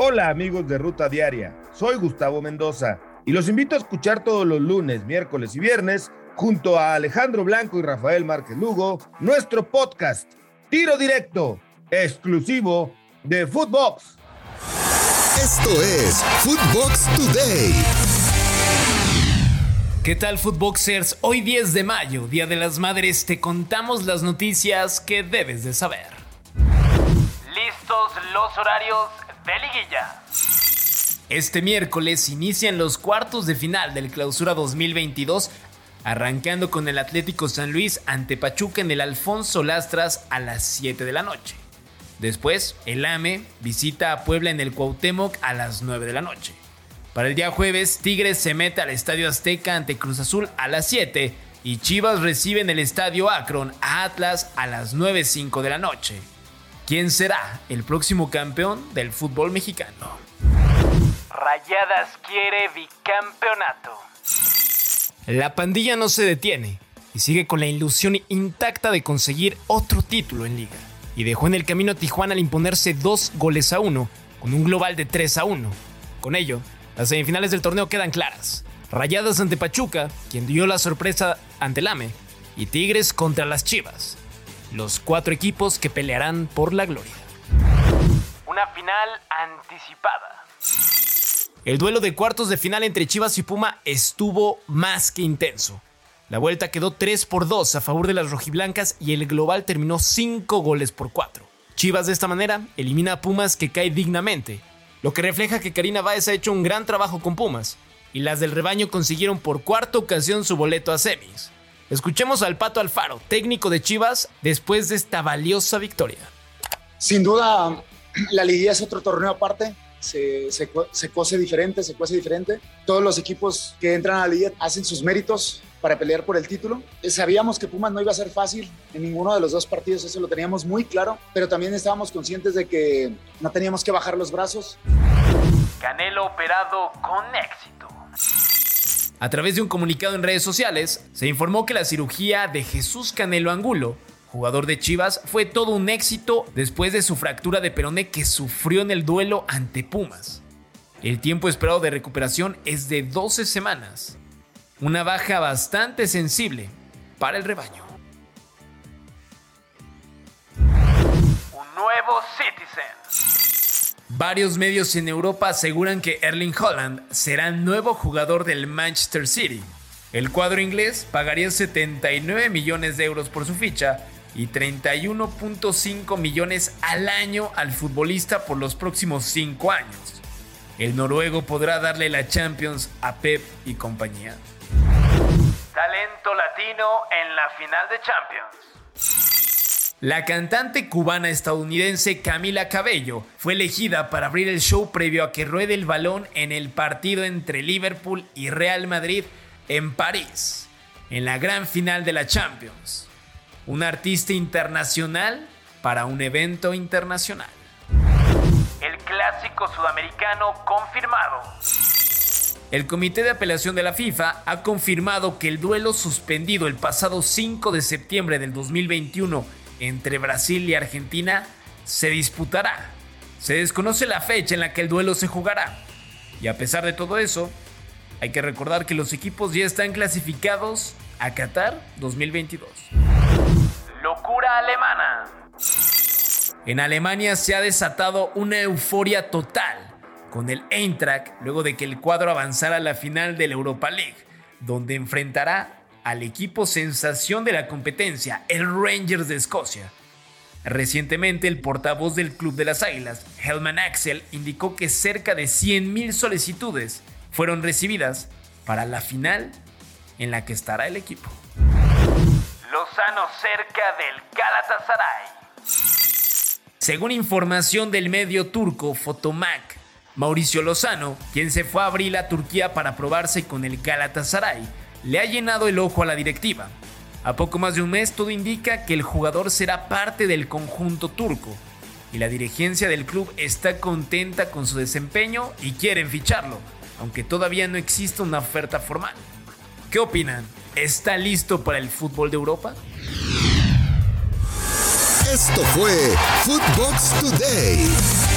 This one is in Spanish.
Hola amigos de Ruta Diaria, soy Gustavo Mendoza y los invito a escuchar todos los lunes, miércoles y viernes junto a Alejandro Blanco y Rafael Márquez Lugo nuestro podcast Tiro Directo, exclusivo de Footbox. Esto es Footbox Today. ¿Qué tal Footboxers? Hoy 10 de mayo, Día de las Madres, te contamos las noticias que debes de saber. Listos los horarios liguilla. Este miércoles inician los cuartos de final del Clausura 2022, arrancando con el Atlético San Luis ante Pachuca en el Alfonso Lastras a las 7 de la noche. Después, el AME visita a Puebla en el Cuauhtémoc a las 9 de la noche. Para el día jueves, Tigres se mete al Estadio Azteca ante Cruz Azul a las 7 y Chivas recibe en el Estadio Akron a Atlas a las 9.05 de la noche. ¿Quién será el próximo campeón del fútbol mexicano? Rayadas quiere bicampeonato. La pandilla no se detiene y sigue con la ilusión intacta de conseguir otro título en liga. Y dejó en el camino a Tijuana al imponerse dos goles a uno, con un global de 3 a 1. Con ello, las semifinales del torneo quedan claras. Rayadas ante Pachuca, quien dio la sorpresa ante el AME, y Tigres contra las Chivas los cuatro equipos que pelearán por la gloria. Una final anticipada. El duelo de cuartos de final entre Chivas y Puma estuvo más que intenso. La vuelta quedó 3 por 2 a favor de las rojiblancas y el global terminó 5 goles por 4. Chivas de esta manera elimina a Pumas que cae dignamente, lo que refleja que Karina Báez ha hecho un gran trabajo con Pumas, y las del rebaño consiguieron por cuarta ocasión su boleto a semis. Escuchemos al Pato Alfaro, técnico de Chivas, después de esta valiosa victoria. Sin duda, la liguilla es otro torneo aparte. Se, se, se cose diferente, se cuece diferente. Todos los equipos que entran a la liga hacen sus méritos para pelear por el título. Sabíamos que Pumas no iba a ser fácil en ninguno de los dos partidos, eso lo teníamos muy claro, pero también estábamos conscientes de que no teníamos que bajar los brazos. Canelo operado con éxito. A través de un comunicado en redes sociales, se informó que la cirugía de Jesús Canelo Angulo, jugador de Chivas, fue todo un éxito después de su fractura de peroné que sufrió en el duelo ante Pumas. El tiempo esperado de recuperación es de 12 semanas, una baja bastante sensible para el rebaño. Un nuevo Citizen. Varios medios en Europa aseguran que Erling Holland será nuevo jugador del Manchester City. El cuadro inglés pagaría 79 millones de euros por su ficha y 31.5 millones al año al futbolista por los próximos 5 años. El noruego podrá darle la Champions a Pep y compañía. Talento latino en la final de Champions. La cantante cubana estadounidense Camila Cabello fue elegida para abrir el show previo a que ruede el balón en el partido entre Liverpool y Real Madrid en París, en la gran final de la Champions. Un artista internacional para un evento internacional. El clásico sudamericano confirmado. El Comité de Apelación de la FIFA ha confirmado que el duelo suspendido el pasado 5 de septiembre del 2021 entre Brasil y Argentina se disputará. Se desconoce la fecha en la que el duelo se jugará. Y a pesar de todo eso, hay que recordar que los equipos ya están clasificados a Qatar 2022. Locura alemana. En Alemania se ha desatado una euforia total con el Eintracht luego de que el cuadro avanzara a la final de la Europa League, donde enfrentará al equipo sensación de la competencia, el Rangers de Escocia. Recientemente, el portavoz del Club de las Águilas, Helman Axel, indicó que cerca de 100.000 solicitudes fueron recibidas para la final en la que estará el equipo. Lozano cerca del Galatasaray. Según información del medio turco Fotomac, Mauricio Lozano, quien se fue a abrir a Turquía para probarse con el Galatasaray, le ha llenado el ojo a la directiva. A poco más de un mes todo indica que el jugador será parte del conjunto turco y la dirigencia del club está contenta con su desempeño y quieren ficharlo, aunque todavía no existe una oferta formal. ¿Qué opinan? ¿Está listo para el fútbol de Europa? Esto fue Footbox Today.